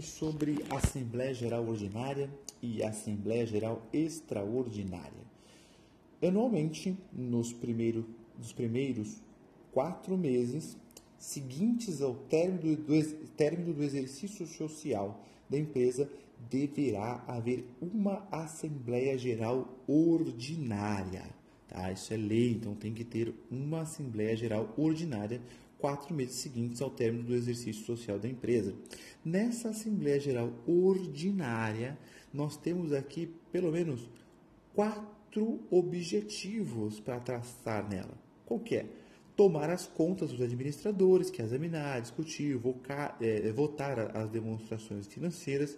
sobre Assembleia Geral Ordinária e Assembleia Geral Extraordinária. Anualmente, nos, primeiro, nos primeiros quatro meses seguintes ao término do, término do exercício social da empresa, deverá haver uma Assembleia Geral Ordinária. Tá? Isso é lei, então tem que ter uma Assembleia Geral Ordinária quatro meses seguintes ao término do exercício social da empresa. Nessa Assembleia Geral Ordinária, nós temos aqui pelo menos quatro objetivos para traçar nela. Qual que é? Tomar as contas dos administradores, que examinar, discutir, é, votar as demonstrações financeiras.